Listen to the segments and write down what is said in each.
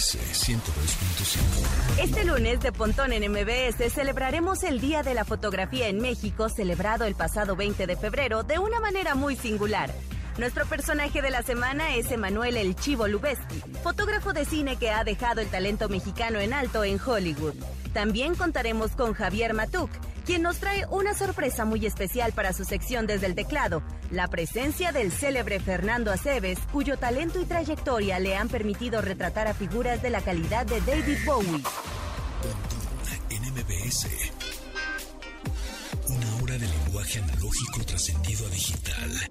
MBS 102.5. Este lunes de Pontón en MBS celebraremos el Día de la Fotografía en México, celebrado el pasado 20 de febrero de una manera muy singular. Nuestro personaje de la semana es Emanuel El Chivo Lubeski, fotógrafo de cine que ha dejado el talento mexicano en alto en Hollywood. También contaremos con Javier Matuk, quien nos trae una sorpresa muy especial para su sección desde el teclado, la presencia del célebre Fernando Aceves, cuyo talento y trayectoria le han permitido retratar a figuras de la calidad de David Bowie. en MBS. Una hora de lenguaje analógico trascendido a digital.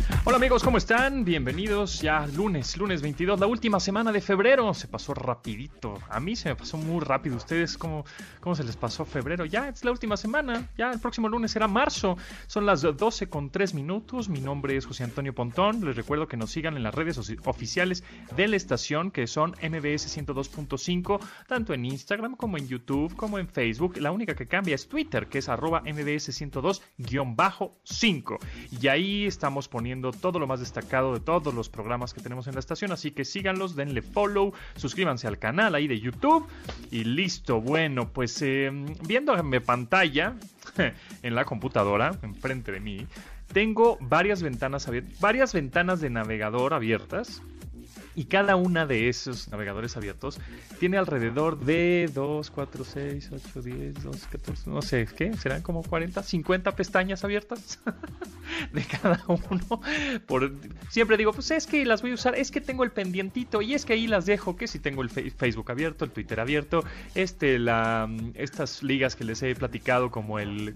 Hola amigos, ¿cómo están? Bienvenidos ya lunes, lunes 22, la última semana de febrero. Se pasó rapidito. A mí se me pasó muy rápido. ¿Ustedes cómo, cómo se les pasó febrero? Ya es la última semana. Ya el próximo lunes será marzo. Son las 12 con 3 minutos. Mi nombre es José Antonio Pontón. Les recuerdo que nos sigan en las redes oficiales de la estación que son MBS 102.5, tanto en Instagram como en YouTube, como en Facebook. La única que cambia es Twitter, que es arroba MBS 102-5. Y ahí estamos poniendo todo lo más destacado de todos los programas que tenemos en la estación. Así que síganlos, denle follow, suscríbanse al canal ahí de YouTube. Y listo, bueno, pues eh, viendo en mi pantalla, en la computadora, enfrente de mí, tengo varias ventanas abiertas, varias ventanas de navegador abiertas y cada una de esos navegadores abiertos tiene alrededor de 2, 4, 6, 8, 10, 12, 14, no sé, ¿qué? ¿Serán como 40, 50 pestañas abiertas? de cada uno. Por, siempre digo, pues es que las voy a usar, es que tengo el pendientito y es que ahí las dejo, que si tengo el Facebook abierto, el Twitter abierto, este, la, estas ligas que les he platicado como el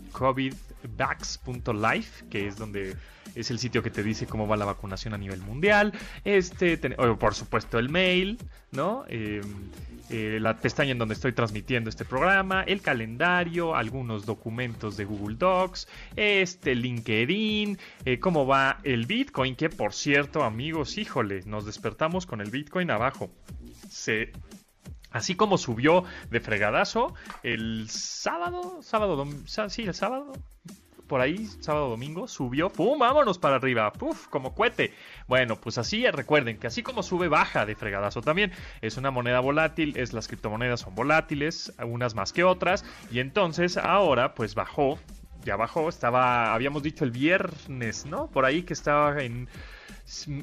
covidvax.life, que es donde es el sitio que te dice cómo va la vacunación a nivel mundial. Este, por supuesto, el mail, ¿no? Em, eh, la pestaña en donde estoy transmitiendo este programa, el calendario, algunos documentos de Google Docs, este LinkedIn, eh, cómo va el Bitcoin, que por cierto, amigos, híjole, nos despertamos con el Bitcoin abajo. Se Así como subió de fregadazo el sábado, sábado, sí, el sábado, por ahí, sábado domingo, subió, ¡pum! Vámonos para arriba, ¡puf! Como cohete. Bueno, pues así recuerden que así como sube, baja de fregadazo también. Es una moneda volátil, es las criptomonedas son volátiles, unas más que otras. Y entonces ahora, pues bajó, ya bajó, estaba, habíamos dicho el viernes, ¿no? Por ahí que estaba en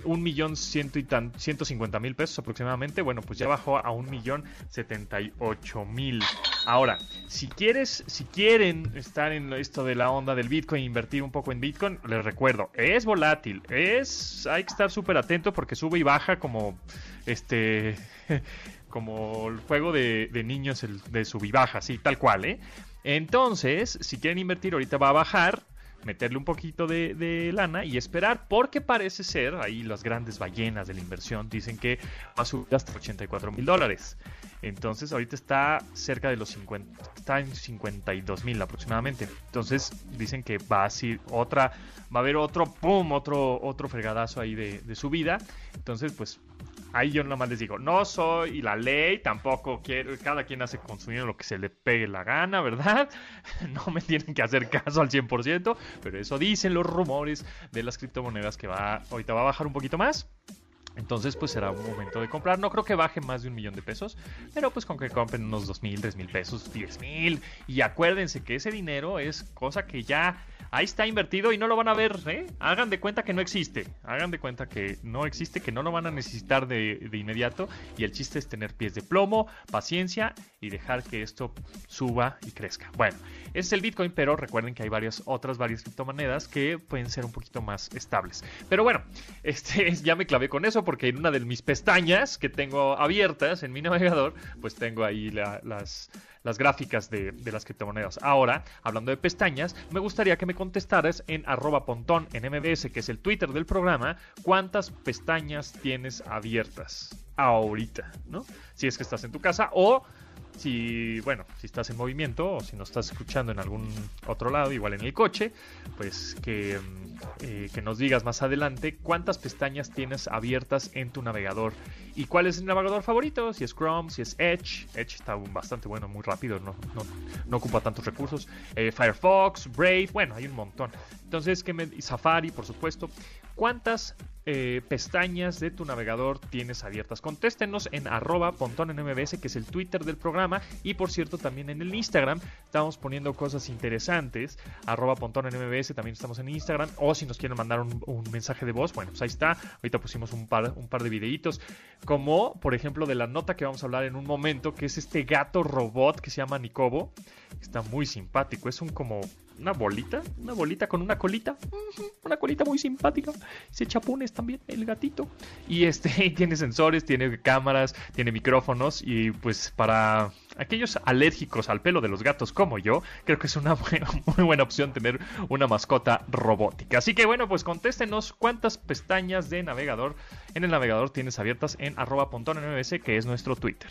un millón ciento y tan, ciento cincuenta mil pesos aproximadamente. Bueno, pues ya bajó a un millón setenta y ocho mil. Ahora, si quieres, si quieren estar en esto de la onda del Bitcoin, invertir un poco en Bitcoin, les recuerdo, es volátil, es, hay que estar súper atento porque sube y baja como este, como el juego de, de niños el, de sub y baja, sí, tal cual, ¿eh? Entonces, si quieren invertir, ahorita va a bajar meterle un poquito de, lana y esperar, porque parece ser, ahí las grandes ballenas de la inversión dicen que va a subir hasta 84 mil dólares. Entonces ahorita está cerca de los 50, está en 52 mil aproximadamente. Entonces dicen que va a ser otra, va a haber otro, pum, otro, otro fregadazo ahí de, de subida. Entonces pues ahí yo nomás les digo, no soy la ley, tampoco quiero, cada quien hace consumir lo que se le pegue la gana, ¿verdad? No me tienen que hacer caso al 100%, pero eso dicen los rumores de las criptomonedas que va, ahorita va a bajar un poquito más. Entonces, pues será un momento de comprar. No creo que baje más de un millón de pesos, pero pues con que compren unos dos mil, tres mil pesos, diez mil. Y acuérdense que ese dinero es cosa que ya ahí está invertido y no lo van a ver. ¿eh? Hagan de cuenta que no existe. Hagan de cuenta que no existe, que no lo van a necesitar de, de inmediato. Y el chiste es tener pies de plomo, paciencia y dejar que esto suba y crezca. Bueno, ese es el Bitcoin, pero recuerden que hay varias otras, varias criptomonedas que pueden ser un poquito más estables. Pero bueno, este, ya me clavé con eso porque en una de mis pestañas que tengo abiertas en mi navegador, pues tengo ahí las, las gráficas de, las criptomonedas. Ahora, hablando de pestañas, me gustaría que me contestaras en arroba pontón en MBS, que es el Twitter del programa, cuántas pestañas tienes abiertas ahorita, ¿no? Si es que estás en tu casa o si, bueno, si estás en movimiento o si nos estás escuchando en algún otro lado, igual en el coche, pues que, eh, que nos digas más adelante cuántas pestañas tienes abiertas en tu navegador y cuál es el navegador favorito, si es Chrome, si es Edge. Edge está bastante bueno, muy rápido, no, no, ocupa tantos recursos. Eh, Firefox, Brave, bueno, hay un montón. Entonces, que me, Safari, por supuesto. ¿Cuántas eh, pestañas de tu navegador tienes abiertas? Contéstenos en arroba que es el Twitter del programa. Y por cierto, también en el Instagram estamos poniendo cosas interesantes. Arroba también estamos en Instagram. O si nos quieren mandar un, mensaje de voz, bueno, pues ahí está. Ahorita pusimos un par, un par de videitos. Como, por ejemplo, de la nota que vamos a hablar en un momento, que es este gato robot que se llama Nikobo. Está muy simpático. Es un como una bolita, una bolita con una colita, una colita muy simpática. Se chapunes también el gatito. Y este tiene sensores, tiene cámaras, tiene micrófonos y pues para aquellos alérgicos al pelo de los gatos como yo, creo que es una muy buena opción tener una mascota robótica. Así que bueno, pues contéstenos cuántas pestañas de navegador en el navegador tienes abiertas en arroba que es nuestro Twitter.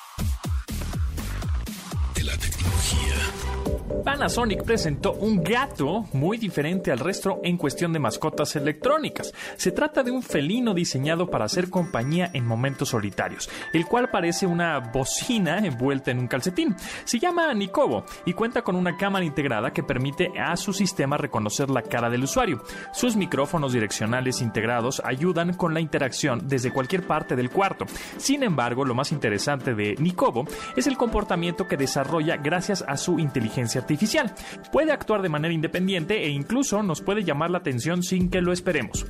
Panasonic presentó un gato muy diferente al resto en cuestión de mascotas electrónicas. Se trata de un felino diseñado para hacer compañía en momentos solitarios, el cual parece una bocina envuelta en un calcetín. Se llama Nikobo y cuenta con una cámara integrada que permite a su sistema reconocer la cara del usuario. Sus micrófonos direccionales integrados ayudan con la interacción desde cualquier parte del cuarto. Sin embargo, lo más interesante de Nikobo es el comportamiento que desarrolla gracias a su inteligencia artificial. Puede actuar de manera independiente e incluso nos puede llamar la atención sin que lo esperemos.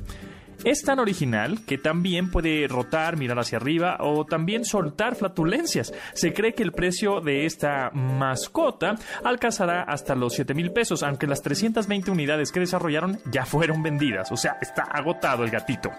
Es tan original que también puede rotar, mirar hacia arriba o también soltar flatulencias. Se cree que el precio de esta mascota alcanzará hasta los 7 mil pesos, aunque las 320 unidades que desarrollaron ya fueron vendidas. O sea, está agotado el gatito.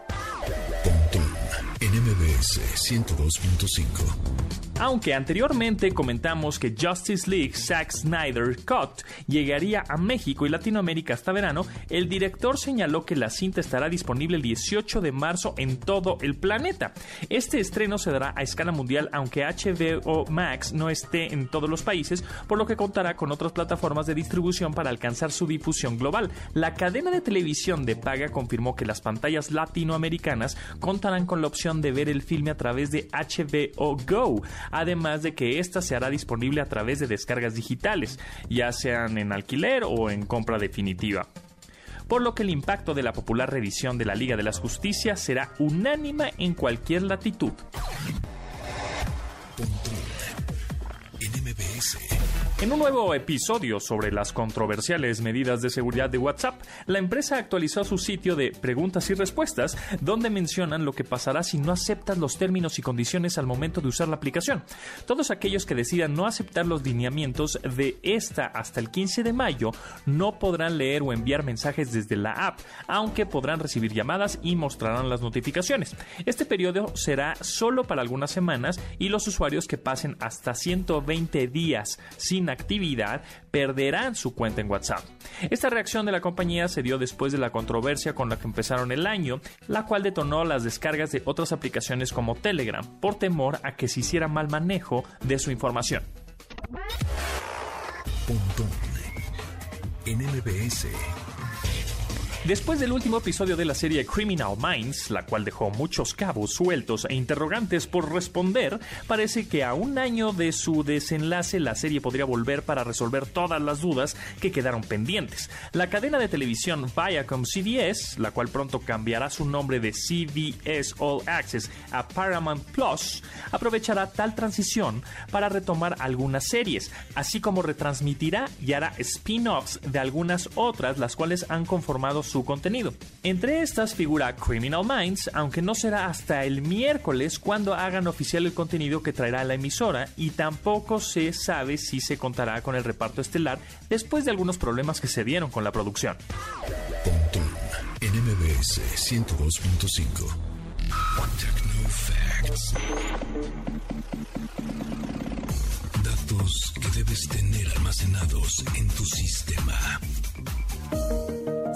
NMBS 102.5 aunque anteriormente comentamos que Justice League Zack Snyder Cut llegaría a México y Latinoamérica hasta verano, el director señaló que la cinta estará disponible el 18 de marzo en todo el planeta. Este estreno se dará a escala mundial aunque HBO Max no esté en todos los países, por lo que contará con otras plataformas de distribución para alcanzar su difusión global. La cadena de televisión de paga confirmó que las pantallas latinoamericanas contarán con la opción de ver el filme a través de HBO Go además de que ésta se hará disponible a través de descargas digitales, ya sean en alquiler o en compra definitiva. Por lo que el impacto de la popular revisión de la Liga de las Justicias será unánime en cualquier latitud. En un nuevo episodio sobre las controversiales medidas de seguridad de WhatsApp, la empresa actualizó su sitio de preguntas y respuestas, donde mencionan lo que pasará si no aceptas los términos y condiciones al momento de usar la aplicación. Todos aquellos que decidan no aceptar los lineamientos de esta hasta el 15 de mayo no podrán leer o enviar mensajes desde la app, aunque podrán recibir llamadas y mostrarán las notificaciones. Este periodo será solo para algunas semanas y los usuarios que pasen hasta 120 días sin actividad perderán su cuenta en WhatsApp. Esta reacción de la compañía se dio después de la controversia con la que empezaron el año, la cual detonó las descargas de otras aplicaciones como Telegram por temor a que se hiciera mal manejo de su información. Después del último episodio de la serie Criminal Minds, la cual dejó muchos cabos sueltos e interrogantes por responder, parece que a un año de su desenlace la serie podría volver para resolver todas las dudas que quedaron pendientes. La cadena de televisión Viacom CBS, la cual pronto cambiará su nombre de CBS All Access a Paramount Plus, aprovechará tal transición para retomar algunas series, así como retransmitirá y hará spin-offs de algunas otras, las cuales han conformado su contenido. Entre estas figura Criminal Minds, aunque no será hasta el miércoles cuando hagan oficial el contenido que traerá la emisora y tampoco se sabe si se contará con el reparto estelar después de algunos problemas que se dieron con la producción. NMBS 102.5 Datos que debes tener almacenados en tu sistema.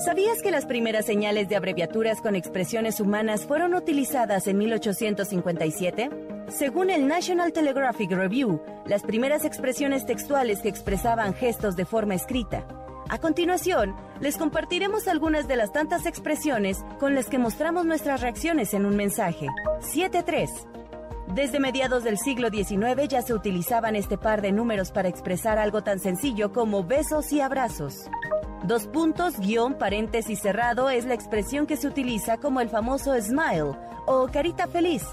¿Sabías que las primeras señales de abreviaturas con expresiones humanas fueron utilizadas en 1857? Según el National Telegraphic Review, las primeras expresiones textuales que expresaban gestos de forma escrita. A continuación, les compartiremos algunas de las tantas expresiones con las que mostramos nuestras reacciones en un mensaje. 7.3. Desde mediados del siglo XIX ya se utilizaban este par de números para expresar algo tan sencillo como besos y abrazos. Dos puntos, guion, paréntesis cerrado es la expresión que se utiliza como el famoso smile o carita feliz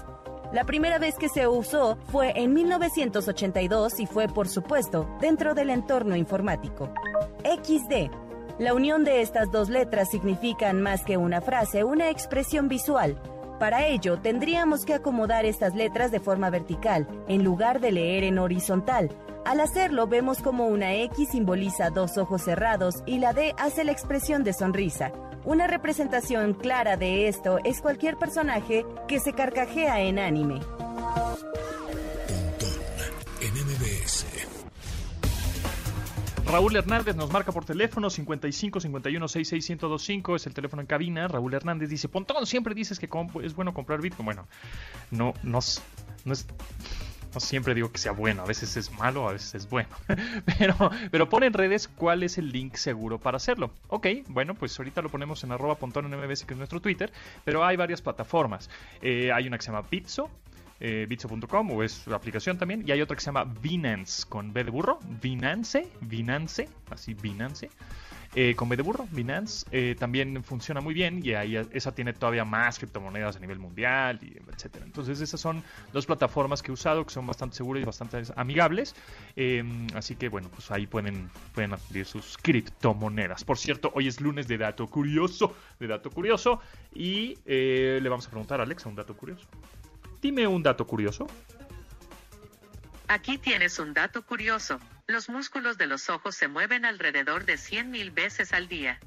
la primera vez que se usó fue en 1982 y fue, por supuesto, dentro del entorno informático. XD. La unión de estas dos letras significan más que una frase, una expresión visual. Para ello, tendríamos que acomodar estas letras de forma vertical, en lugar de leer en horizontal. Al hacerlo, vemos como una X simboliza dos ojos cerrados y la D hace la expresión de sonrisa. Una representación clara de esto es cualquier personaje que se carcajea en anime. Raúl Hernández nos marca por teléfono 55 51 66 1025 es el teléfono en cabina. Raúl Hernández dice, Pontón, siempre dices que es bueno comprar Bitcoin. Bueno, no, no, no es no siempre digo que sea bueno, a veces es malo, a veces es bueno. pero, pero pone en redes cuál es el link seguro para hacerlo. Ok, bueno, pues ahorita lo ponemos en arroba que es nuestro Twitter, pero hay varias plataformas. Eh, hay una que se llama Bitso, eh, bitso.com o es su aplicación también. Y hay otra que se llama Binance con B de burro. Binance, Binance, así Binance. Eh, con B de burro, Binance, eh, también funciona muy bien y ahí esa tiene todavía más criptomonedas a nivel mundial, y etcétera. Entonces esas son dos plataformas que he usado que son bastante seguras y bastante amigables. Em, así que bueno, pues ahí pueden, pueden adquirir sus criptomonedas. Por cierto, hoy es lunes de dato curioso, de dato curioso y eh, le vamos a preguntar a Alexa un dato curioso. Dime un dato curioso. Aquí tienes un dato curioso. Los músculos de los ojos se mueven alrededor de 100.000 veces al día.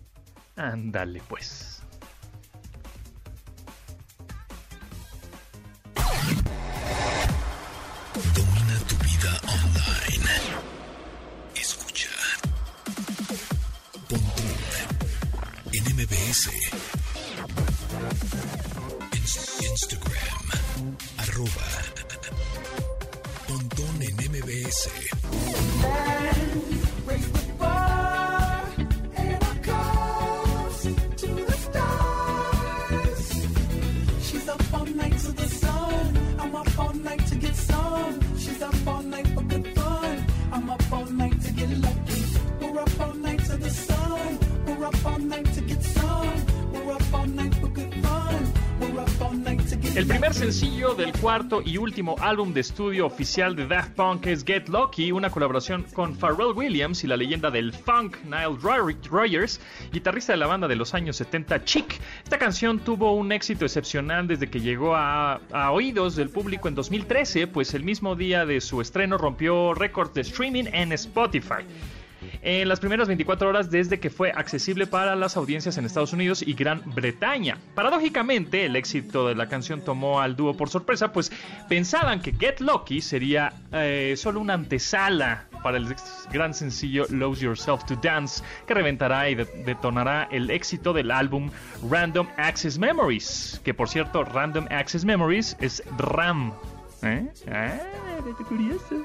Ándale, pues. Y último álbum de estudio oficial de Daft Punk es Get Lucky, una colaboración con Pharrell Williams y la leyenda del funk Nile Rogers, guitarrista de la banda de los años 70 Chic. Esta canción tuvo un éxito excepcional desde que llegó a, a oídos del público en 2013, pues el mismo día de su estreno rompió récords de streaming en Spotify en las primeras 24 horas desde que fue accesible para las audiencias en Estados Unidos y Gran Bretaña. Paradójicamente, el éxito de la canción tomó al dúo por sorpresa, pues pensaban que Get Lucky sería eh, solo una antesala para el gran sencillo Lose Yourself to Dance, que reventará y detonará el éxito del álbum Random Access Memories, que por cierto, Random Access Memories es RAM. ¿Eh? Ah, curioso.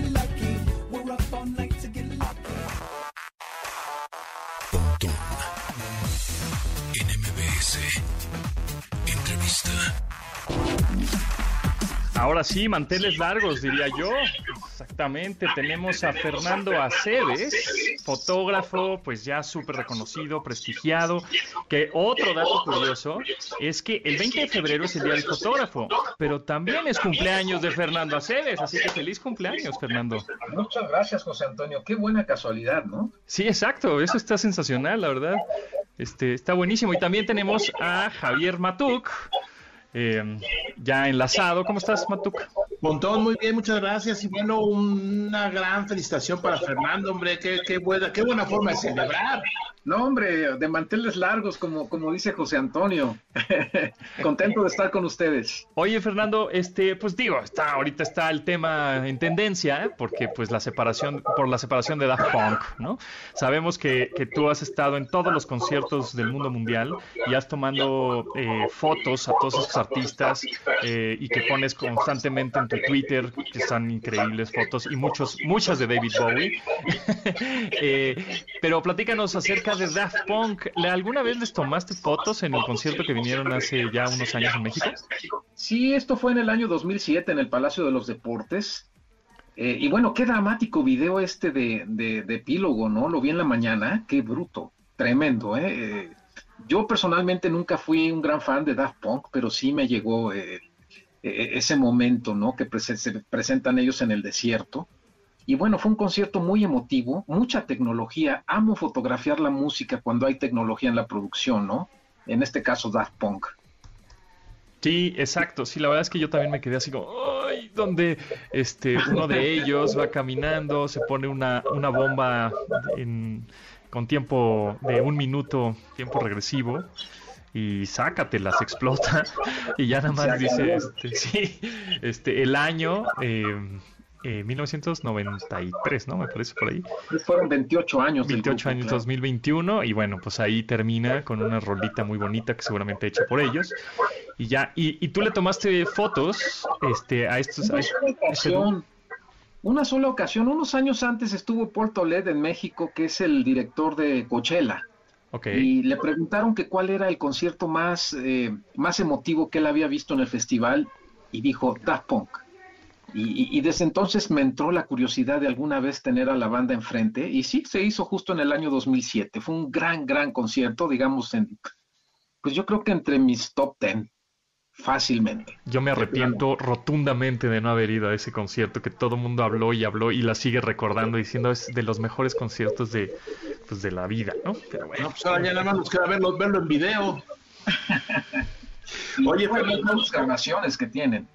Ahora sí, manteles largos, diría yo. Exactamente, tenemos a Fernando Aceves, fotógrafo, pues ya súper reconocido, prestigiado. Que otro dato curioso es que el 20 de febrero es el día del fotógrafo, pero también es cumpleaños de Fernando Aceves, así que feliz cumpleaños, Fernando. Muchas gracias, José Antonio. Qué buena casualidad, ¿no? Sí, exacto, eso está sensacional, la verdad. Este, está buenísimo. Y también tenemos a Javier Matuk, eh, ya enlazado. ¿Cómo estás, Matuk? Montón, muy bien, muchas gracias. Y bueno, una gran felicitación para Fernando, hombre. Qué, qué buena, qué buena forma de celebrar. No, hombre, de manteles largos, como, como dice José Antonio. Contento de estar con ustedes. Oye, Fernando, este, pues digo, está, ahorita está el tema en tendencia, ¿eh? porque pues la separación, por la separación de Daft Punk, ¿no? Sabemos que, que tú has estado en todos los conciertos del mundo mundial y has tomando eh, fotos a todos esos artistas eh, y que pones constantemente en tu Twitter, que están increíbles fotos y muchos, muchas de David Bowie. Eh, pero platícanos acerca de Daft Punk. ¿Le- ¿Alguna vez les tomaste fotos en el concierto que vinieron hace ya unos años en México? Sí, esto fue en el año 2007 en el Palacio de los Deportes. Eh, y bueno, qué dramático video este de, de, de epílogo, ¿no? Lo vi en la mañana, qué bruto, tremendo, ¿eh? Eh, Yo personalmente nunca fui un gran fan de Daft Punk, pero sí me llegó eh, eh, ese momento, ¿no? Que se presentan ellos en el desierto. Y bueno, fue un concierto muy emotivo, mucha tecnología. Amo fotografiar la música cuando hay tecnología en la producción, ¿no? En este caso, Daft Punk. Sí, exacto. Sí, la verdad es que yo también me quedé así como, ¡ay! Donde este, uno de ellos va caminando, se pone una, una bomba en- con tiempo de un minuto, tiempo regresivo, y sácatelas, explota. Y ya nada más dice, este, sí, este, el año, eh, eh, 1993, ¿no? Me parece por ahí. Fueron 28 años. del 28 grupo, años claro. 2021 y bueno, pues ahí termina con una rolita muy bonita que seguramente hecha por ellos y ya y, y tú le tomaste fotos este a estos a a este una sola ocasión, unos años antes estuvo Paul Tolet en México, que es el director de Coachella, Ok. y le preguntaron que cuál era el concierto más, eh, más emotivo que él había visto en el festival, y dijo Daft Punk. Y, y- y desde entonces me entró la curiosidad de alguna vez tener a la banda enfrente, y sí, se hizo justo en el año 2007. Fue un gran, gran concierto, digamos, en, pues yo creo que entre mis top 10, fácilmente. Yo me arrepiento rotundamente de no haber ido a ese concierto que todo el mundo habló y habló y la sigue recordando diciendo es de los mejores conciertos de pues de la vida, ¿no? Pero bueno. No, pues ahora ya nada más nos queda verlo, verlo en video. Oye, Bueno, las grabaciones que tienen.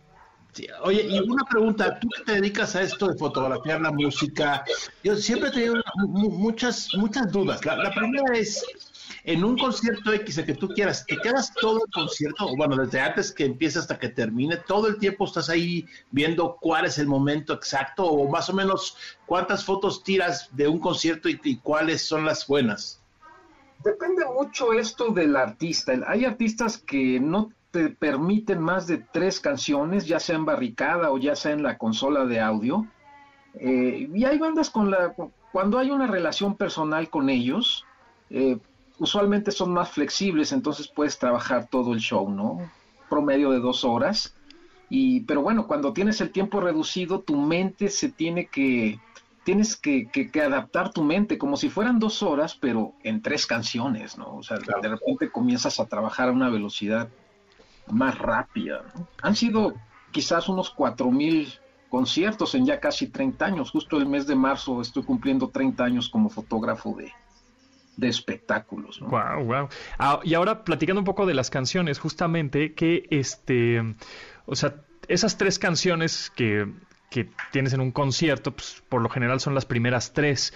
Sí, Oye, y una pregunta, tú que te dedicas a esto de fotografiar la música, yo siempre he tenido mu- muchas, muchas dudas. La, la primera es, en un concierto X el que tú quieras, ¿te quedas todo el concierto? Bueno, desde antes que empiece hasta que termine, todo el tiempo estás ahí viendo cuál es el momento exacto o más o menos cuántas fotos tiras de un concierto y, y cuáles son las buenas. Depende mucho esto del artista. Hay artistas que no te permiten más de tres canciones, ya sea en barricada o ya sea en la consola de audio. Eh, y hay bandas con la cuando hay una relación personal con ellos, eh, usualmente son más flexibles, entonces puedes trabajar todo el show, ¿no? Promedio de dos horas. Y, pero bueno, cuando tienes el tiempo reducido, tu mente se tiene que, tienes que, que- que adaptar tu mente como si fueran dos horas, pero en tres canciones, ¿no? O sea, Claro. de repente comienzas a trabajar a una velocidad más rápida, ¿no? Han sido quizás unos cuatro mil conciertos en ya casi 30 años. Justo el mes de marzo estoy cumpliendo 30 años como fotógrafo de, de espectáculos, ¿no? Wow, wow. Ah, y ahora platicando un poco de las canciones, justamente que este, o sea, esas tres canciones que, que tienes en un concierto, pues, por lo general son las primeras tres.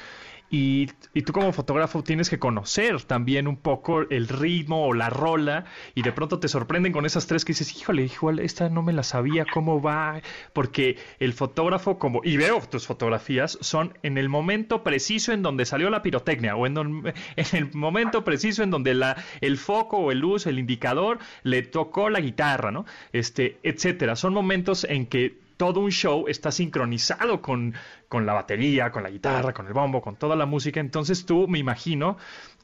Y, tú como fotógrafo tienes que conocer también un poco el ritmo o la rola y de pronto te sorprenden con esas tres que dices, híjole, híjole, esta no me la sabía, ¿cómo va? Porque el fotógrafo como, y veo tus fotografías, son en el momento preciso en donde salió la pirotecnia o en, en el momento preciso en donde la, el foco o el luz, el indicador, le tocó la guitarra, ¿no? Este, etcétera. Son momentos en que todo un show está sincronizado con, con la batería, con la guitarra, con el bombo, con toda la música. Entonces tú, me imagino,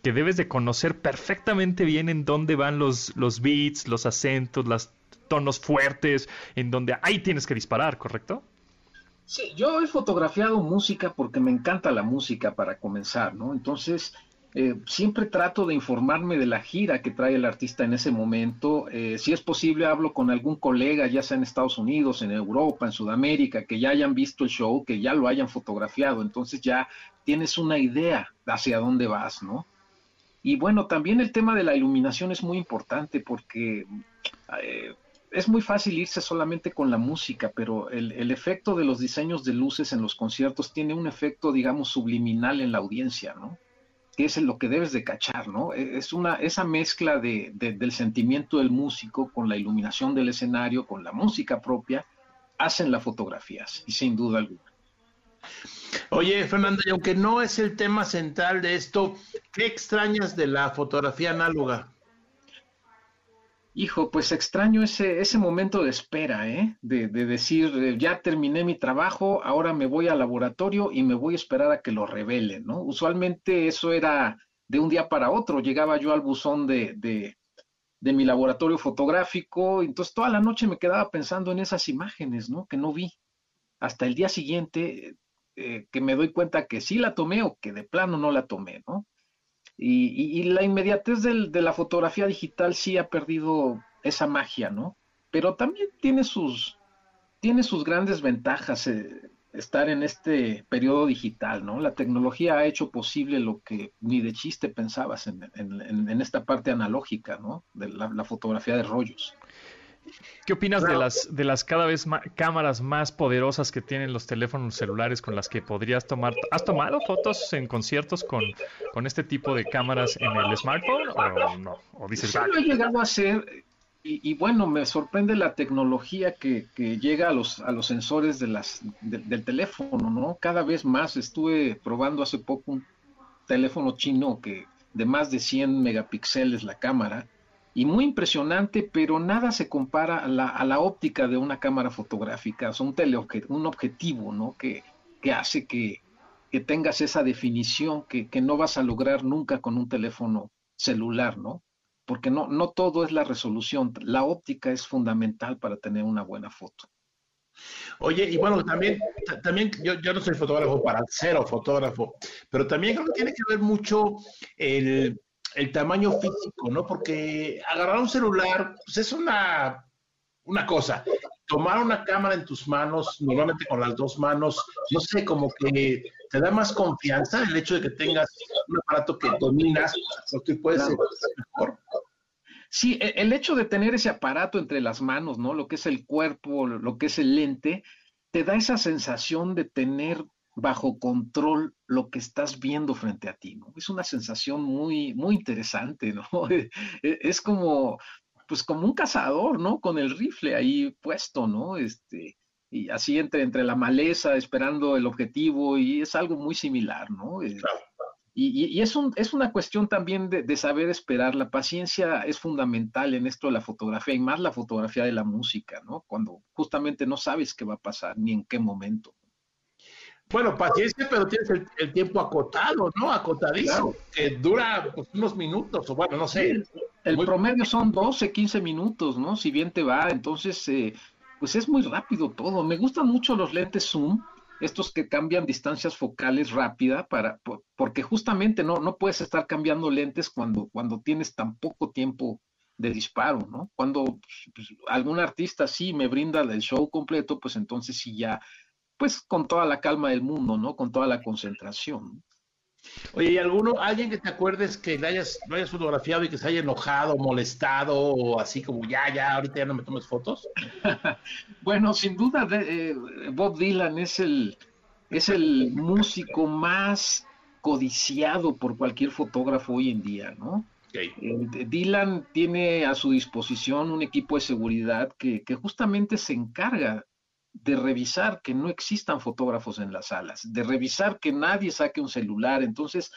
que debes de conocer perfectamente bien en dónde van los, los beats, los acentos, los tonos fuertes, en donde ahí tienes que disparar, ¿correcto? Sí, yo he fotografiado música porque me encanta la música para comenzar, ¿no? Entonces, eh, siempre trato de informarme de la gira que trae el artista en ese momento. Eh, si es posible, hablo con algún colega, ya sea en Estados Unidos, en Europa, en Sudamérica, que ya hayan visto el show, que ya lo hayan fotografiado. Entonces ya tienes una idea hacia dónde vas, ¿no? Y bueno, también el tema de la iluminación es muy importante porque eh, es muy fácil irse solamente con la música, pero el, el efecto de los diseños de luces en los conciertos tiene un efecto, digamos, subliminal en la audiencia, ¿no? Que es lo que debes de cachar, ¿no? E, Es una, esa mezcla de, de- del sentimiento del músico con la iluminación del escenario, con la música propia, hacen las fotografías, y sin duda alguna. Oye, Fernando, y aunque no es el tema central de esto, ¿qué extrañas de la fotografía análoga? Hijo, pues extraño ese, ese momento de espera, ¿eh? De, de decir, eh, ya terminé mi trabajo, ahora me voy al laboratorio y me voy a esperar a que lo revelen, ¿no? Usualmente eso era de un día para otro. Llegaba yo al buzón de, de, mi laboratorio fotográfico, entonces toda la noche me quedaba pensando en esas imágenes, ¿no? Que no vi. Hasta el día siguiente eh, que me doy cuenta que sí la tomé o que de plano no la tomé, ¿no? Y, y- y la inmediatez del- de la fotografía digital sí ha perdido esa magia, ¿no? Pero también tiene sus, tiene sus grandes ventajas eh, estar en este periodo digital, ¿no? La tecnología ha hecho posible lo que ni de chiste pensabas en, esta parte analógica, ¿no? De la fotografía de rollos. ¿Qué opinas de las de las cada vez ma- cámaras más poderosas que tienen los teléfonos celulares con las que podrías tomar? ¿Has tomado fotos en conciertos con, con este tipo de cámaras en el smartphone o no? ¿O dices, Sí "Ah, lo he llegado a hacer y, y bueno, me sorprende la tecnología que, que llega a los, a los sensores de las, de- del teléfono, ¿no? Cada vez más estuve probando hace poco un teléfono chino que de más de 100 megapíxeles la cámara y muy impresionante, pero nada se compara a la, a la óptica de una cámara fotográfica, o un, teleobje- un objetivo, ¿no? Que, que hace que, que tengas esa definición que, que no vas a lograr nunca con un teléfono celular, ¿no? Porque no, no todo es la resolución, la óptica es fundamental para tener una buena foto. Oye, y bueno, también, ta- también yo, yo no soy fotógrafo para cero fotógrafo, pero también creo que tiene que ver mucho el, el tamaño físico, ¿no? Porque agarrar un celular, pues es una, una cosa. Tomar una cámara en tus manos, normalmente con las dos manos, no sé, como que te da más confianza el hecho de que tengas un aparato que dominas, porque puedes ser mejor. Sí, e- el hecho de tener ese aparato entre las manos, ¿no? Lo que es el cuerpo, lo que es el lente, te da esa sensación de tener bajo control lo que estás viendo frente a ti, ¿no? Es una sensación muy, muy interesante, ¿no? E- e- Es como, pues como un cazador, ¿no? Con el rifle ahí puesto, ¿no? Este, y así entre, entre la maleza, esperando el objetivo, y es algo muy similar, ¿no? Y, y- y es, un, es una cuestión también de, de saber esperar. La paciencia es fundamental en esto de la fotografía y más la fotografía de la música, ¿no? Cuando justamente no sabes qué va a pasar ni en qué momento. Bueno, paciencia, pero tienes el, el tiempo acotado, ¿no? Acotadísimo, que dura pues, unos minutos, o bueno, no sé. El Muy- promedio son 12, 15 minutos, ¿no? Si bien te va, entonces, eh, pues es muy rápido todo. Me gustan mucho los lentes zoom, estos que cambian distancias focales rápida, para, por- porque justamente no, no puedes estar cambiando lentes cuando, cuando tienes tan poco tiempo de disparo, ¿no? Cuando pues, algún artista sí me brinda el show completo, pues entonces sí ya, pues con toda la calma del mundo, ¿no? Con toda la concentración. Oye, ¿y alguno, alguien que te acuerdes que le hayas, lo hayas fotografiado y que se haya enojado, molestado, o así como ya, ya, ahorita ya no me tomes fotos? Bueno, sin duda, de- eh, Bob Dylan es el, es el músico más codiciado por cualquier fotógrafo hoy en día, ¿no? Eh, Dylan tiene a su disposición un equipo de seguridad que, que justamente se encarga de revisar que no existan fotógrafos en las salas, de revisar que nadie saque un celular. Entonces,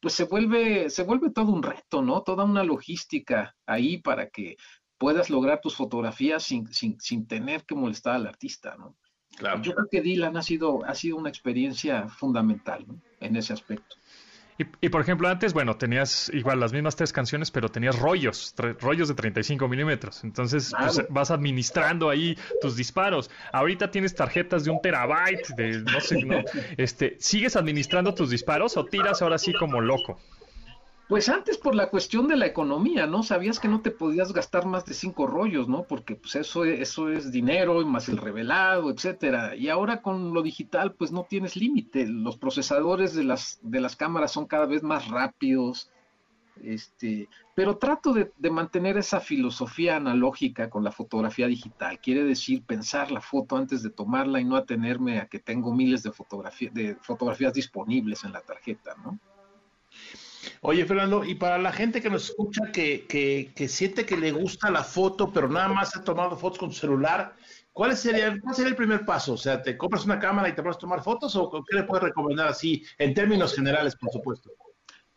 pues se vuelve, se vuelve todo un reto, ¿no? Toda una logística ahí para que puedas lograr tus fotografías sin, sin, sin tener que molestar al artista, ¿no? Claro. Yo creo que Dylan ha sido, ha sido una experiencia fundamental, ¿no? En ese aspecto. Y, y, por ejemplo, antes, bueno, tenías igual las mismas tres canciones, pero tenías rollos, rollos de 35 milímetros. Entonces, pues, vas administrando ahí tus disparos. Ahorita tienes tarjetas de un terabyte, de no sé, no. Este, ¿sigues administrando tus disparos o tiras ahora sí como loco? Pues antes por la cuestión de la economía, ¿no? Sabías que no te podías gastar más de cinco rollos, ¿no? Porque pues eso, es- eso es dinero y más el revelado, etcétera. Y ahora con lo digital, pues no tienes límite. Los procesadores de las, de las cámaras son cada vez más rápidos. Este, pero trato de, de mantener esa filosofía analógica con la fotografía digital. Quiere decir pensar la foto antes de tomarla y no atenerme a que tengo miles de, fotografía, de fotografías disponibles en la tarjeta, ¿no? Oye, Fernando, y para la gente que nos escucha que, que, que siente que le gusta la foto, pero nada más ha tomado fotos con su celular, ¿cuál sería, ¿cuál sería el primer paso? O sea, ¿te compras una cámara y te vas a tomar fotos o qué le puedes recomendar así, en términos generales, por supuesto?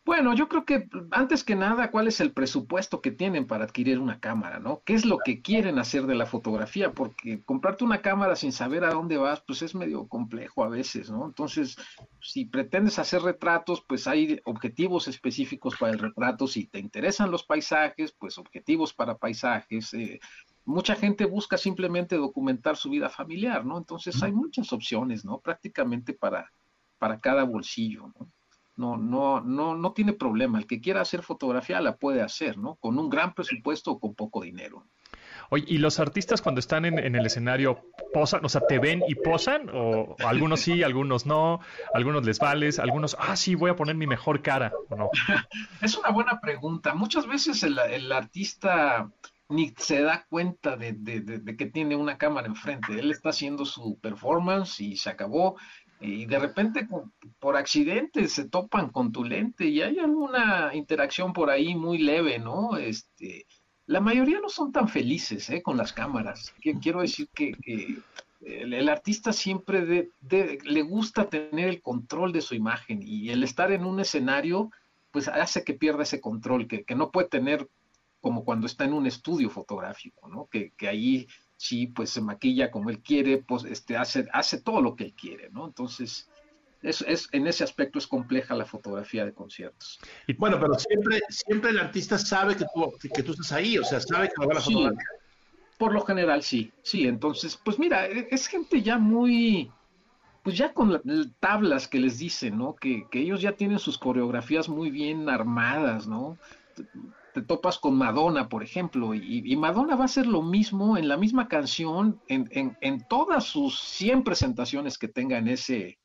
Bueno, yo creo que antes que nada, ¿cuál es el presupuesto que tienen para adquirir una cámara, no? ¿Qué es lo que quieren hacer de la fotografía? Porque comprarte una cámara sin saber a dónde vas, pues es medio complejo a veces, ¿no? Entonces, si pretendes hacer retratos, pues hay objetivos específicos para el retrato. Si te interesan los paisajes, pues objetivos para paisajes. Eh, mucha gente busca simplemente documentar su vida familiar, ¿no? Entonces hay muchas opciones, ¿no? Prácticamente para, para cada bolsillo, ¿no? No, no, no, no tiene problema. El que quiera hacer fotografía la puede hacer, ¿no? Con un gran presupuesto o con poco dinero. Oye, ¿y los artistas cuando están en, en, el escenario posan? O sea, ¿te ven y posan? ¿O algunos sí, algunos no? ¿Algunos les vales? ¿Algunos, ah, sí, voy a poner mi mejor cara? ¿O no? es una buena pregunta. Muchas veces el, el artista ni se da cuenta de, de, de, de, que tiene una cámara enfrente. Él está haciendo su performance y se acabó y de repente por accidente se topan con tu lente y hay alguna interacción por ahí muy leve, ¿no? Este, la mayoría no son tan felices ¿eh? con las cámaras. Quiero decir que, el, artista siempre le gusta tener el control de su imagen y el estar en un escenario pues hace que pierda ese control que, que no puede tener como cuando está en un estudio fotográfico, ¿no? Que, que ahí sí, pues se maquilla como él quiere, pues este, hace, hace todo lo que él quiere, ¿no? Entonces, es, es, en ese aspecto es compleja la fotografía de conciertos. Y bueno, pero siempre, siempre el artista sabe que tú, que tú estás ahí, o sea, sabe que va a la sí, fotografía. Por lo general, sí, sí, entonces, pues mira, e, es gente ya muy, pues ya con tablas que les dicen, ¿no? Que, que ellos ya tienen sus coreografías muy bien armadas, ¿no? Te topas con Madonna, por ejemplo, y, Madonna va a hacer lo mismo en la misma canción en, en, en todas sus 100 presentaciones que tenga en, ese,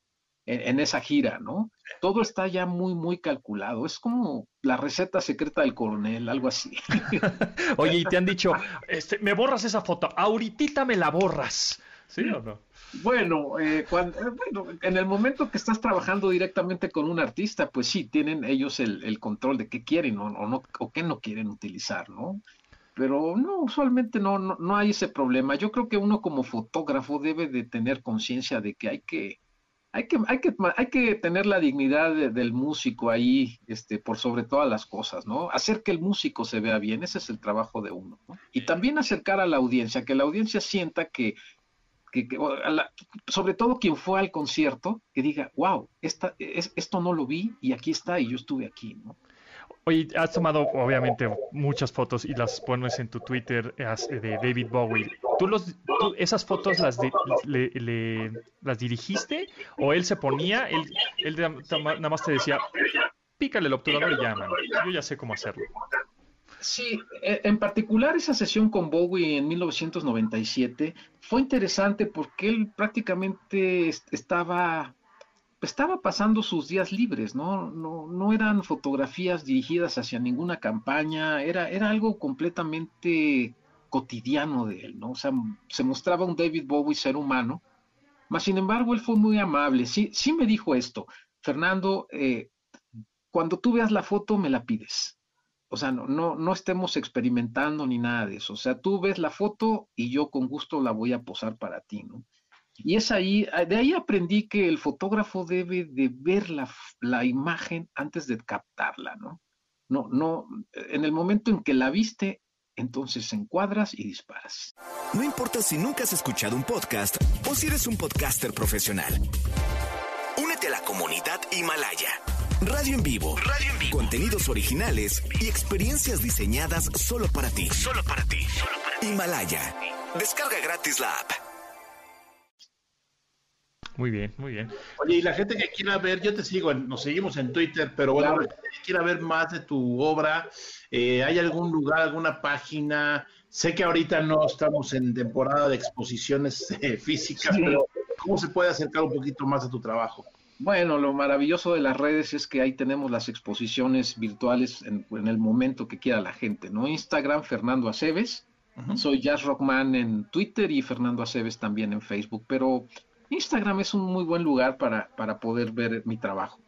en, en, esa gira, ¿no? Todo está ya muy, muy calculado. Es como la receta secreta del coronel, algo así. Oye, y te han dicho, este, me borras esa foto, ahorita me la borras, ¿sí o no? Bueno, eh, cuando, bueno, en el momento que estás trabajando directamente con un artista, pues sí, tienen ellos el, control de qué quieren o, no, o qué no quieren utilizar, ¿no? Pero no, usualmente no, no, no hay ese problema. Yo creo que uno como fotógrafo debe de tener conciencia de que hay que, hay que, hay que, hay que tener la dignidad de, del músico ahí, este, por sobre todas las cosas, ¿no? Hacer que el músico se vea bien, ese es el trabajo de uno, ¿no? Y también acercar a la audiencia, que la audiencia sienta que que, que la, sobre todo quien fue al concierto, que diga, wow, esta, es, esto no lo vi y aquí está y yo estuve aquí, ¿no? Oye, has tomado obviamente muchas fotos y las pones en tu Twitter de David Bowie. ¿Tú, los, tú esas fotos las, le, le, las dirigiste o él se ponía, él, él nada más te decía, pícale el obturador y llaman. Yo ya sé cómo hacerlo. Sí, en particular esa sesión con Bowie en 1997 fue interesante porque él prácticamente estaba estaba pasando sus días libres, ¿no? No, no eran fotografías dirigidas hacia ninguna campaña, era, era algo completamente cotidiano de él, ¿no? O sea, se mostraba un David Bowie ser humano, mas sin embargo él fue muy amable, sí, sí me dijo esto, Fernando, eh, cuando tú veas la foto me la pides, o sea, no, no, no estemos experimentando ni nada de eso. O sea, tú ves la foto y yo con gusto la voy a posar para ti, ¿no? Y es ahí, de ahí aprendí que el fotógrafo debe de ver la, la imagen antes de captarla, ¿no? No, no, en el momento en que la viste, entonces encuadras y disparas. No importa si nunca has escuchado un podcast o si eres un podcaster profesional. Únete a la comunidad Himalaya. Radio en vivo. Radio en vivo. Contenidos originales y experiencias diseñadas solo para ti. Solo para ti. Solo para ti. Himalaya. Descarga gratis la app. Muy bien, muy bien. Oye, y la gente que quiera ver, yo te sigo, nos seguimos en Twitter, pero bueno, claro. la gente que quiera ver más de tu obra, eh, ¿hay algún lugar, alguna página? Sé que ahorita no estamos en temporada de exposiciones eh, físicas, sí. pero ¿cómo se puede acercar un poquito más a tu trabajo? Bueno, lo maravilloso de las redes es que ahí tenemos las exposiciones virtuales en, en el momento que quiera la gente, ¿no? Instagram, Fernando Aceves, uh -huh. soy Jazz Rockman en Twitter y Fernando Aceves también en Facebook, pero Instagram es un muy buen lugar para, para poder ver mi trabajo.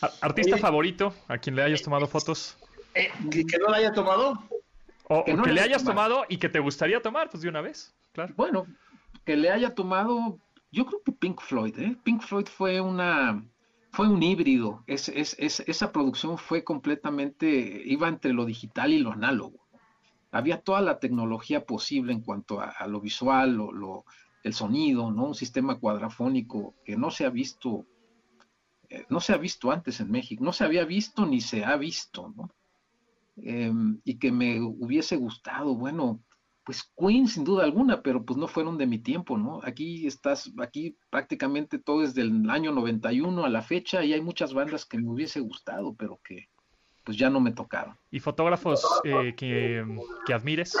Ar- ¿Artista Oye. favorito a quien le hayas tomado fotos? Eh, ¿que, que no la haya tomado? O Que no que le le hayas hayas tomado y que te gustaría tomar, pues de una vez, claro. Bueno, que le haya tomado, yo creo que Pink Floyd, ¿eh? Pink Floyd fue una, fue un híbrido. Es, es, es- esa producción fue completamente, iba entre lo digital y lo análogo. Había toda la tecnología posible en cuanto a, lo visual, el sonido, ¿no? Un sistema cuadrafónico que no se ha visto, eh, no se ha visto antes en México, no se había visto ni se ha visto, ¿no? Em, y que me hubiese gustado, bueno, pues Queen sin duda alguna, pero pues no fueron de mi tiempo, ¿no? Aquí estás, aquí prácticamente todo desde el año 91 a la fecha y hay muchas bandas que me hubiese gustado, pero que pues ya no me tocaron. ¿Y fotógrafos eh, que, que admires?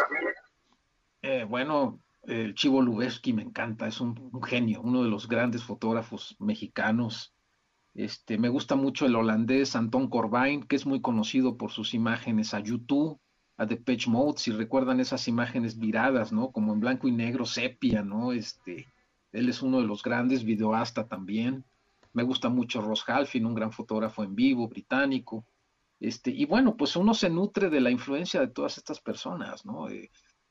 Eh, bueno, el Chivo Lubeski me encanta, es un, un genio, uno de los grandes fotógrafos mexicanos. Este, me gusta mucho el holandés Anton Corbijn, que es muy conocido por sus imágenes a YouTube, a Depeche Mode, si recuerdan esas imágenes viradas, ¿no? Como en blanco y negro, sepia, ¿no? Este, él es uno de los grandes videoasta también. Me gusta mucho Ross Halfin, un gran fotógrafo en vivo británico. Este, y bueno, pues uno se nutre de la influencia de todas estas personas, ¿no? Eh,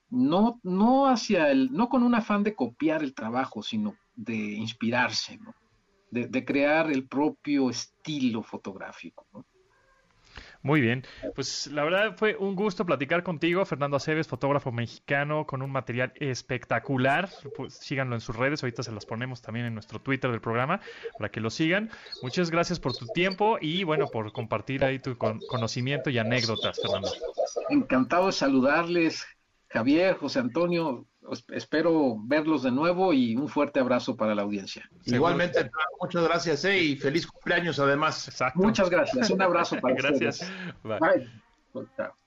no, no hacia el, no con un afán de copiar el trabajo, sino de inspirarse, ¿no? De, de crear el propio estilo fotográfico, ¿no? Muy bien, pues la verdad fue un gusto platicar contigo, Fernando Aceves, fotógrafo mexicano con un material espectacular. Pues, síganlo en sus redes, ahorita se las ponemos también en nuestro Twitter del programa para que lo sigan. Muchas gracias por tu tiempo y bueno, por compartir ahí tu con- conocimiento y anécdotas, Fernando. Encantado de saludarles, Javier, José Antonio. Es- Espero verlos de nuevo y un fuerte abrazo para la audiencia. Igualmente, muchas gracias eh, y feliz cumpleaños además. Exacto. Muchas gracias. Un abrazo para Gracias. ustedes. Bye. Bye.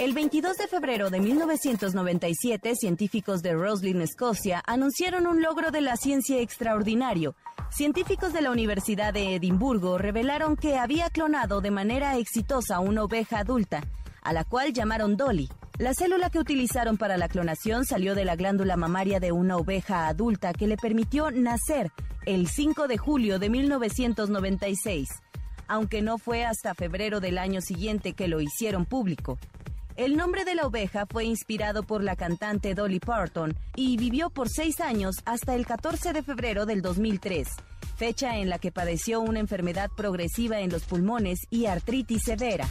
El 22 de febrero de 1997, científicos de Roslin, Escocia, anunciaron un logro de la ciencia extraordinario. Científicos de la Universidad de Edimburgo revelaron que había clonado de manera exitosa una oveja adulta, a la cual llamaron Dolly. La célula que utilizaron para la clonación salió de la glándula mamaria de una oveja adulta que le permitió nacer el 5 de julio de 1996, aunque no fue hasta febrero del año siguiente que lo hicieron público. El nombre de la oveja fue inspirado por la cantante Dolly Parton y vivió por seis años hasta el 14 de febrero del 2003, fecha en la que padeció una enfermedad progresiva en los pulmones y artritis severa.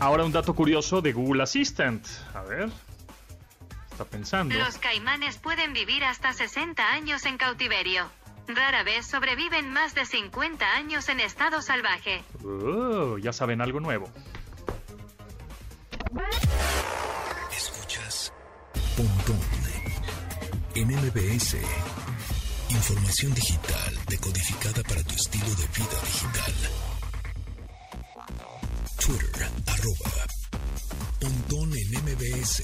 Ahora un dato curioso de Google Assistant. A ver. Está pensando. Los caimanes pueden vivir hasta 60 años en cautiverio. Rara vez sobreviven más de 50 años en estado salvaje. Oh, ya saben algo nuevo. Escuchas Pontón en MBS. Información digital decodificada para tu estilo de vida digital. Twitter, arroba Pontón en MBS.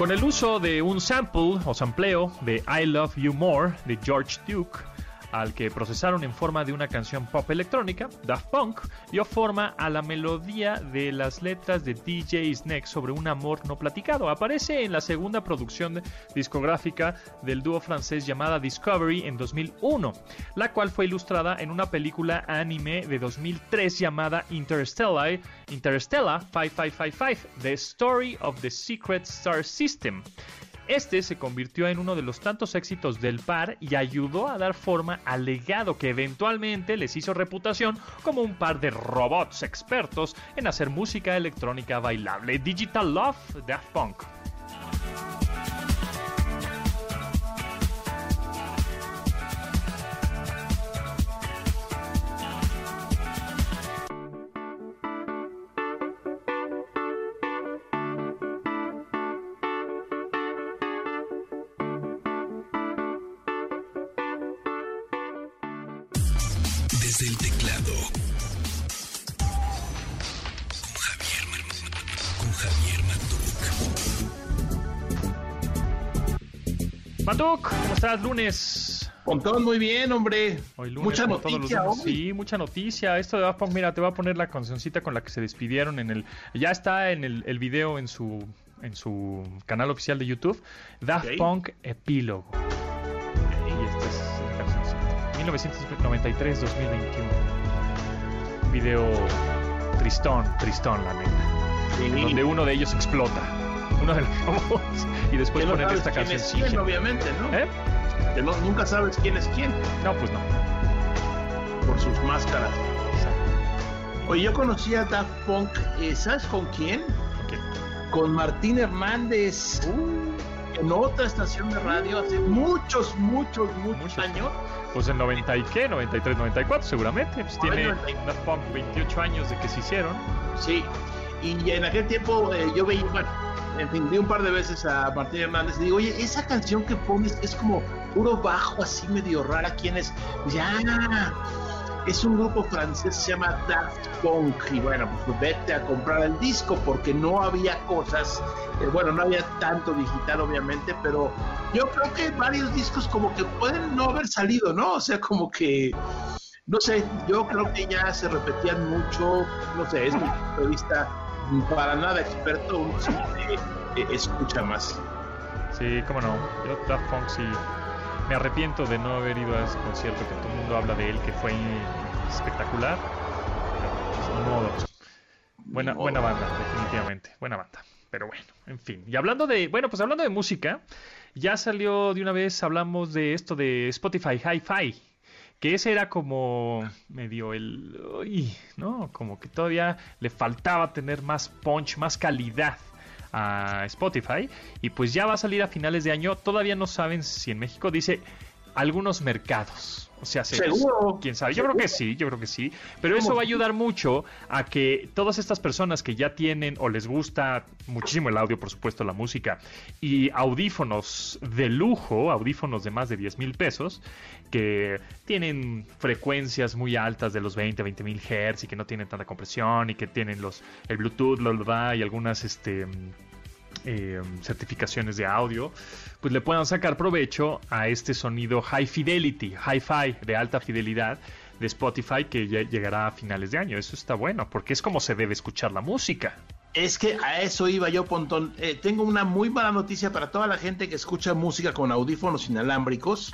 Con el uso de un sample o sampleo de I Love You More de George Duke, al que procesaron en forma de una canción pop electrónica, Daft Punk dio forma a la melodía de las letras de DJ Snake sobre un amor no platicado. Aparece en la segunda producción discográfica del dúo francés llamada Discovery en 2001, la cual fue ilustrada en una película anime de 2003 llamada Interstellar, Interstellar 5555, The Story of the Secret Star System. Este se convirtió en uno de los tantos éxitos del par y ayudó a dar forma al legado que eventualmente les hizo reputación como un par de robots expertos en hacer música electrónica bailable. Digital Love, Daft Punk. Estás? Lunes. Pontón, muy bien, hombre. Hoy lunes, Mucha noticia hoy. Sí, mucha noticia. Esto de Daft Punk, mira, te voy a poner la cancioncita con la que se despidieron en el... Ya está en el, el video en su, en su canal oficial de YouTube. Daft. Punk Epílogo. Y esta es la cancioncita. 1993-2021. Video tristón, tristón, la neta. Sí. Donde uno de ellos explota. Uno de los robots. Y después no sabes esta quién canción. es quién, obviamente, ¿no? ¿Eh? Que no- nunca sabes quién es quién No, pues no. por sus máscaras. Oye, yo conocí a Daft Punk, eh, ¿sabes con quién? Con Martín Hernández. En otra estación de radio hace muchos, muchos, muchos, Muchos. años. Pues en 90 y qué, 93, 94 seguramente. Pues tiene 90. Daft Punk 28 años de que se hicieron. Sí. Y en aquel tiempo eh, yo veía, bueno, en fin, vi un par de veces a Martín Hernández y digo, oye, esa canción que pones es como puro bajo, así medio rara. ¿Quién es? Ya, es un grupo francés, se llama Daft Punk. Y bueno, pues vete a comprar el disco porque no había cosas, eh, bueno, no había tanto digital obviamente, pero yo creo que varios discos como que pueden no haber salido, ¿no? O sea, como que no sé, yo creo que ya se repetían mucho, no sé, es mi punto de vista para nada experto, uno eh, escucha más. Sí, cómo no. Yo Daft Punk sí. Me arrepiento de no haber ido a ese concierto que todo el mundo habla de él, que fue espectacular. Pero. Buena, buena banda, definitivamente. Buena banda. Pero bueno, en fin. Y hablando de, bueno, pues hablando de música, ya salió de una vez, hablamos de esto de Spotify Hi-Fi. Que ese era como medio el... uy, ¿no? Como que todavía le faltaba tener más punch, más calidad a Spotify. Y pues ya va a salir a finales de año. Todavía no saben si en México dice algunos mercados. O sea, se- Seguro. quién sabe. Yo creo que sí, yo creo que sí. Pero eso va a ayudar mucho a que todas estas personas que ya tienen o les gusta muchísimo el audio, por supuesto, la música, y audífonos de lujo, audífonos de más de 10 mil pesos, que tienen frecuencias muy altas de los 20, 20 mil hertz y que no tienen tanta compresión y que tienen los el Bluetooth, lo, y algunas este eh, certificaciones de audio, pues le puedan sacar provecho a este sonido high fidelity, hi-fi de alta fidelidad de Spotify que ya llegará a finales de año. Eso está bueno, porque es como se debe escuchar la música. Es que a eso iba yo, Pontón. Eh, tengo una muy mala noticia para toda la gente que escucha música con audífonos inalámbricos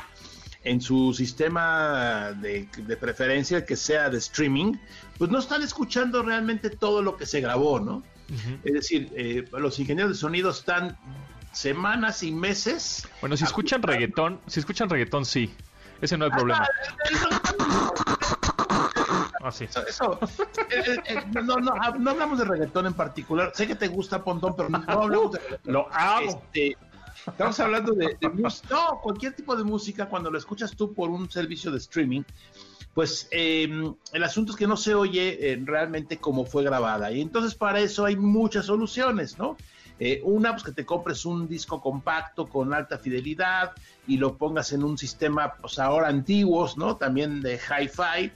en su sistema de, de preferencia, que sea de streaming, pues no están escuchando realmente todo lo que se grabó, ¿no? Es decir, eh, los ingenieros de sonido están semanas y meses. Bueno, si escuchan reggaetón, si escuchan reggaetón, sí. Ese no hay problema. Ah, sí. Eso, eso, eh, eh, no, no, no, no hablamos de reggaetón en particular. Sé que te gusta Pontón, pero no hablamos de reggaetón. Lo amo. Este, estamos hablando de, de música. No, cualquier tipo de música, cuando lo escuchas tú por un servicio de streaming, pues eh, el asunto es que no se oye eh, realmente cómo fue grabada. Y entonces para eso hay muchas soluciones, ¿no? Eh, una, pues que te compres un disco compacto con alta fidelidad y lo pongas en un sistema, pues ahora antiguos, ¿no? También de hi-fi.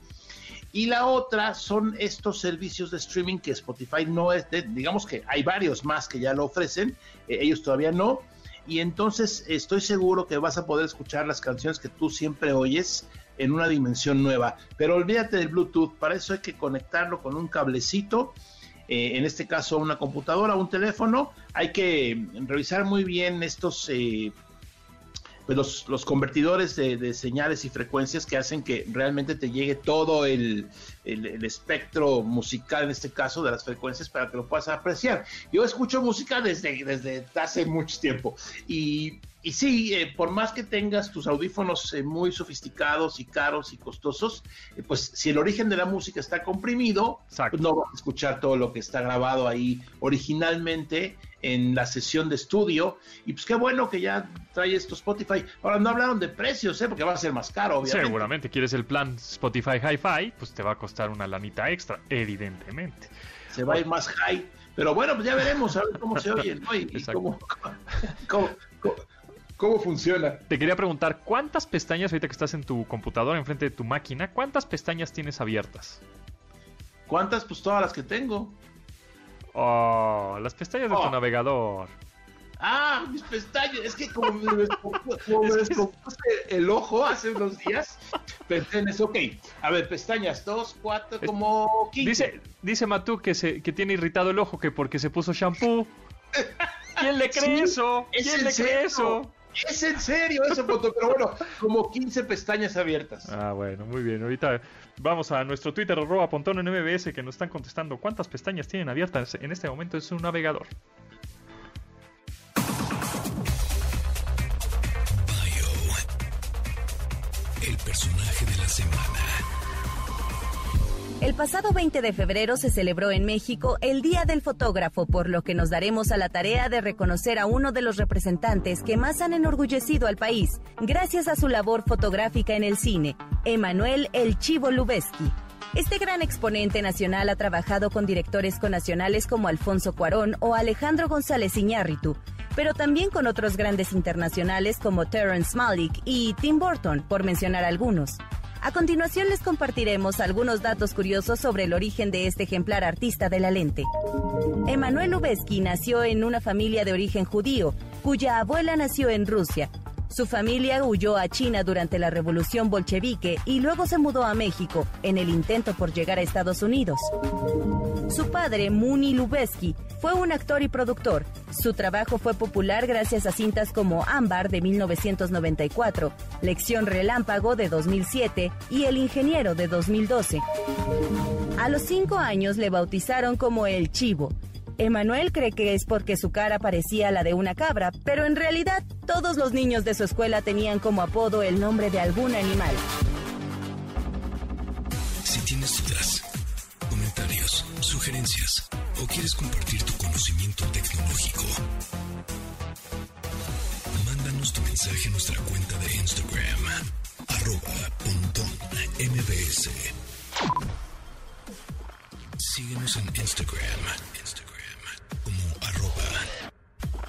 Y la otra son estos servicios de streaming que Spotify no es, de- digamos que hay varios más que ya lo ofrecen, eh, ellos todavía no. Y entonces estoy seguro que vas a poder escuchar las canciones que tú siempre oyes en una dimensión nueva. Pero olvídate del Bluetooth, para eso hay que conectarlo con un cablecito, eh, en este caso una computadora, un teléfono. Hay que revisar muy bien estos eh, pues los, los convertidores de, señales y frecuencias que hacen que realmente te llegue todo el, el- el espectro musical, en este caso, de las frecuencias para que lo puedas apreciar. Yo escucho música desde, desde hace mucho tiempo y, y sí, eh, por más que tengas tus audífonos eh, muy sofisticados y caros y costosos, eh, pues si el origen de la música está comprimido, pues no vas a escuchar todo lo que está grabado ahí originalmente en la sesión de estudio. Y pues qué bueno que ya trae esto Spotify. Ahora no hablaron de precios, ¿eh? porque va a ser más caro, obviamente. Seguramente quieres el plan Spotify Hi-Fi, pues te va a costar una lanita extra, evidentemente. Se va a ir más high. Pero bueno, pues ya veremos a ver cómo se oye, ¿no? Y, y cómo, cómo- cómo- ¿Cómo funciona? Te quería preguntar, ¿cuántas pestañas, ahorita que estás en tu computadora, enfrente de tu máquina, cuántas pestañas tienes abiertas? ¿Cuántas? Pues todas las que tengo. Oh, las pestañas de tu Oh. navegador. Ah, mis pestañas. Es que como me descompu- como me descompuse el ojo hace unos días, pensé en eso. Ok, a ver, pestañas, dos, cuatro, como 15. Dice, dice Matú que, se, que tiene irritado el ojo que porque se puso shampoo. ¿Quién le cree Sí, eso? es ¿Quién le cree serio. eso? Es en serio eso, foto, pero bueno, como 15 pestañas abiertas. Ah, bueno, muy bien. Ahorita vamos a nuestro Twitter, arroba Pontón en MBS, que nos están contestando cuántas pestañas tienen abiertas en este momento en su navegador. El pasado 20 de febrero se celebró en México el Día del Fotógrafo, por lo que nos daremos a la tarea de reconocer a uno de los representantes que más han enorgullecido al país, gracias a su labor fotográfica en el cine, Emanuel El Chivo Lubeski. Este gran exponente nacional ha trabajado con directores connacionales como Alfonso Cuarón o Alejandro González Iñárritu, pero también con otros grandes internacionales como Terrence Malick y Tim Burton, por mencionar algunos. A continuación les compartiremos algunos datos curiosos sobre el origen de este ejemplar artista de la lente. Emanuel Lubezki nació en una familia de origen judío, cuya abuela nació en Rusia. Su familia huyó a China durante la Revolución Bolchevique y luego se mudó a México en el intento por llegar a Estados Unidos. Su padre, Muni Lubezki, fue un actor y productor. Su trabajo fue popular gracias a cintas como Ámbar de 1994, Lección Relámpago de 2007 y El Ingeniero de 2012. A los cinco años le bautizaron como El Chivo. Emanuel cree que es porque su cara parecía la de una cabra, pero en realidad todos los niños de su escuela tenían como apodo el nombre de algún animal. Si tienes dudas, comentarios, sugerencias o quieres compartir tu conocimiento tecnológico, mándanos tu mensaje a nuestra cuenta de Instagram, mbs. Síguenos en Instagram,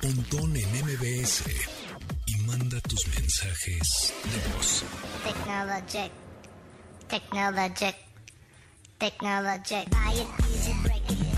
pontón en mbs y manda tus mensajes de voz. Technologic. Technologic. Technologic. Buy it, use it, break it,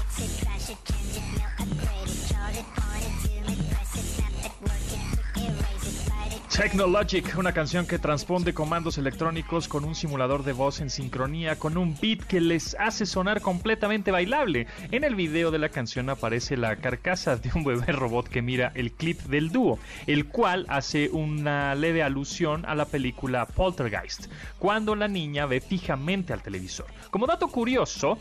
Technologic, una canción que transponde comandos electrónicos con un simulador de voz en sincronía con un beat que les hace sonar completamente bailable. En el video de la canción aparece la carcasa de un bebé robot que mira el clip del dúo, el cual hace una leve alusión a la película Poltergeist, cuando la niña ve fijamente al televisor. Como dato curioso,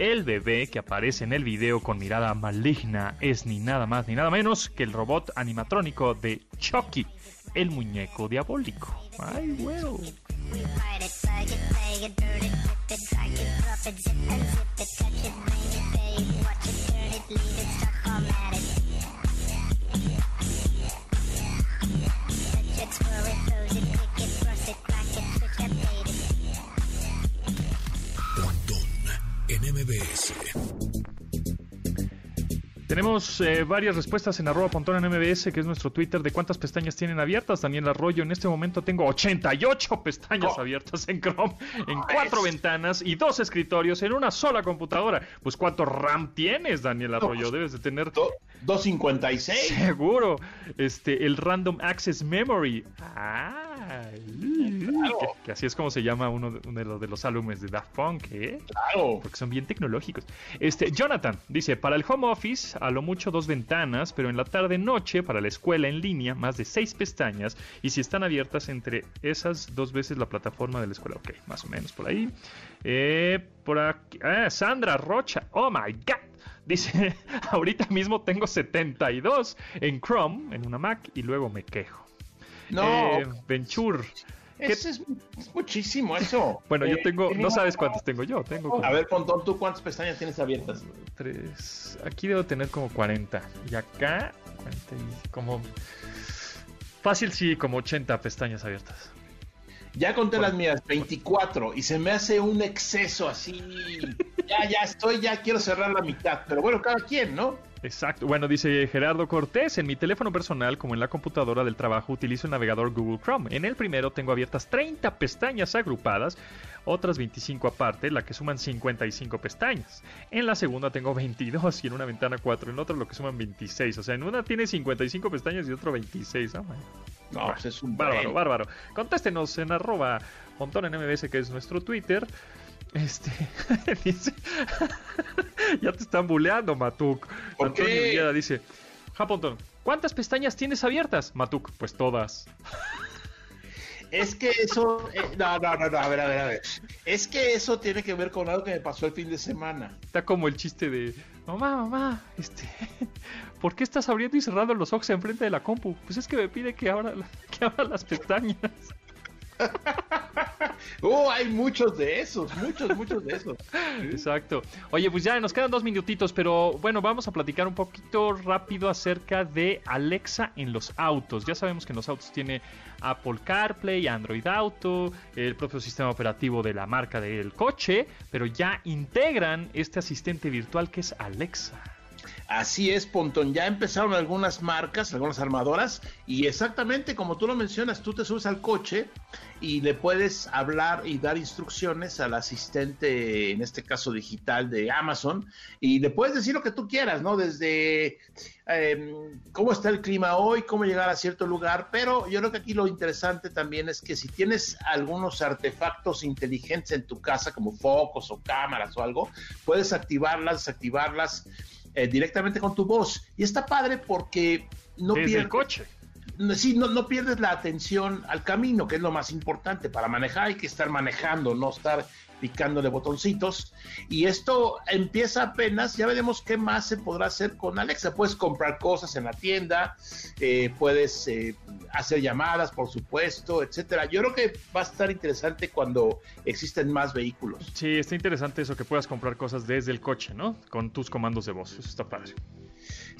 el bebé que aparece en el video con mirada maligna es ni nada más ni nada menos que el robot animatrónico de Chucky, el muñeco diabólico. Ay. Tenemos eh, varias respuestas en arroba pontón en MBS, que es nuestro Twitter, de cuántas pestañas tienen abiertas. Daniel Arroyo, en este momento tengo 88 pestañas Oh. abiertas en Chrome, en cuatro ventanas y dos escritorios en una sola computadora. Pues ¿cuánto RAM tienes, Daniel Arroyo? Debes de tener Do- 256. Seguro. Este, el Random Access Memory. Ah, que, que así es como se llama uno de, uno de los, de los álbumes de Daft Punk, ¿eh? Claro. Porque son bien tecnológicos. Este, Jonathan dice, para el home office, a lo mucho dos ventanas, pero en la tarde-noche, para la escuela en línea, más de seis pestañas, y si están abiertas entre esas dos veces la plataforma de la escuela. Ok, más o menos por ahí. Eh, por aquí, ah, Sandra Rocha, oh my god. Dice, ahorita mismo tengo 72 en Chrome, en una Mac, y luego me quejo. No, Eh, Venture. ¿qué- eso es, es muchísimo eso. Bueno, yo Eh, tengo, no sabes cuántas tengo yo, tengo como A ver, Pontón, ¿tú cuántas pestañas tienes abiertas? tres, aquí debo tener como 40 y acá 40 y como fácil sí, como 80 pestañas abiertas. Ya conté las mías, 24, y se me hace un exceso así. Ya, ya estoy, ya quiero cerrar la mitad. Pero bueno, cada quien, ¿no? Exacto. Bueno, dice Gerardo Cortés, en mi teléfono personal como en la computadora del trabajo utilizo el navegador Google Chrome. En el primero tengo abiertas 30 pestañas agrupadas, otras 25 aparte, la que suman 55 pestañas. En la segunda tengo 22 y en una ventana 4, en otra lo que suman 26. O sea, en una tiene 55 pestañas y otro 26. Oh, No, pues es un Bárbaro, bárbaro. Contéstenos en arroba montón en MBS, que es nuestro Twitter. Este, dice, ya te están buleando, Matuk. ¿Por Antonio qué? Villeda dice, Japontón, ¿cuántas pestañas tienes abiertas? Matuk, pues todas. Es que eso, eh, no, no, no, no, a ver, a ver, a ver. Es que eso tiene que ver con algo que me pasó el fin de semana. Está como el chiste de, mamá, mamá, este, ¿por qué estás abriendo y cerrando los ojos enfrente de la compu? Pues es que me pide que abra, que abra las pestañas. Oh, hay muchos de esos, muchos, muchos de esos. Exacto. Oye, pues ya nos quedan dos minutitos, pero bueno, vamos a platicar un poquito rápido acerca de Alexa en los autos. Ya sabemos que en los autos tiene Apple CarPlay, Android Auto, el propio sistema operativo de la marca del coche, pero ya integran este asistente virtual que es Alexa. Así es, Pontón. Ya empezaron algunas marcas, algunas armadoras, y exactamente como tú lo mencionas, tú te subes al coche y le puedes hablar y dar instrucciones al asistente, en este caso digital de Amazon, y le puedes decir lo que tú quieras, ¿no? Desde eh, cómo está el clima hoy, cómo llegar a cierto lugar, pero yo creo que aquí lo interesante también es que si tienes algunos artefactos inteligentes en tu casa, como focos o cámaras o algo, puedes activarlas, desactivarlas eh, directamente con tu voz. Y está padre porque no Desde pierdes, el coche. sí, no, no pierdes la atención al camino, que es lo más importante. Para manejar hay que estar manejando, no estar picándole botoncitos. Y esto empieza apenas, ya veremos qué más se podrá hacer con Alexa. Puedes comprar cosas en la tienda, eh, puedes eh, hacer llamadas, por supuesto, etcétera. Yo creo que va a estar interesante cuando existen más vehículos. Sí, está interesante eso que puedas comprar cosas desde el coche, ¿no? Con tus comandos de voz. Eso está padre.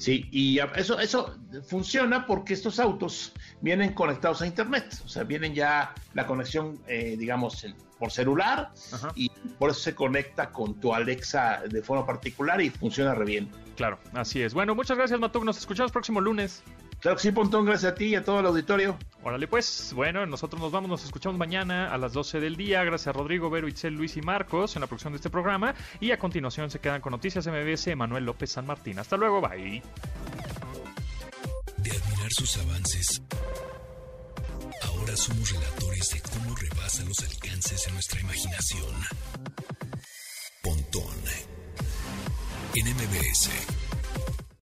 Sí, y eso, eso funciona porque estos autos vienen conectados a internet, o sea, vienen ya la conexión, eh, digamos, por celular Ajá. y por eso se conecta con tu Alexa de forma particular y funciona re bien. Claro, así es. Bueno, muchas gracias, Matuk. Nos escuchamos próximo lunes. Claro que sí, Pontón, gracias a ti y a todo el auditorio. Órale, pues, bueno, nosotros nos vamos, nos escuchamos mañana a las 12 del día. Gracias a Rodrigo, Vero, Itzel, Luis y Marcos en la producción de este programa. Y a continuación se quedan con Noticias MBS, Manuel López San Martín. Hasta luego, bye. De admirar sus avances, ahora somos relatores de cómo rebasa los alcances de nuestra imaginación. Pontón en MBS.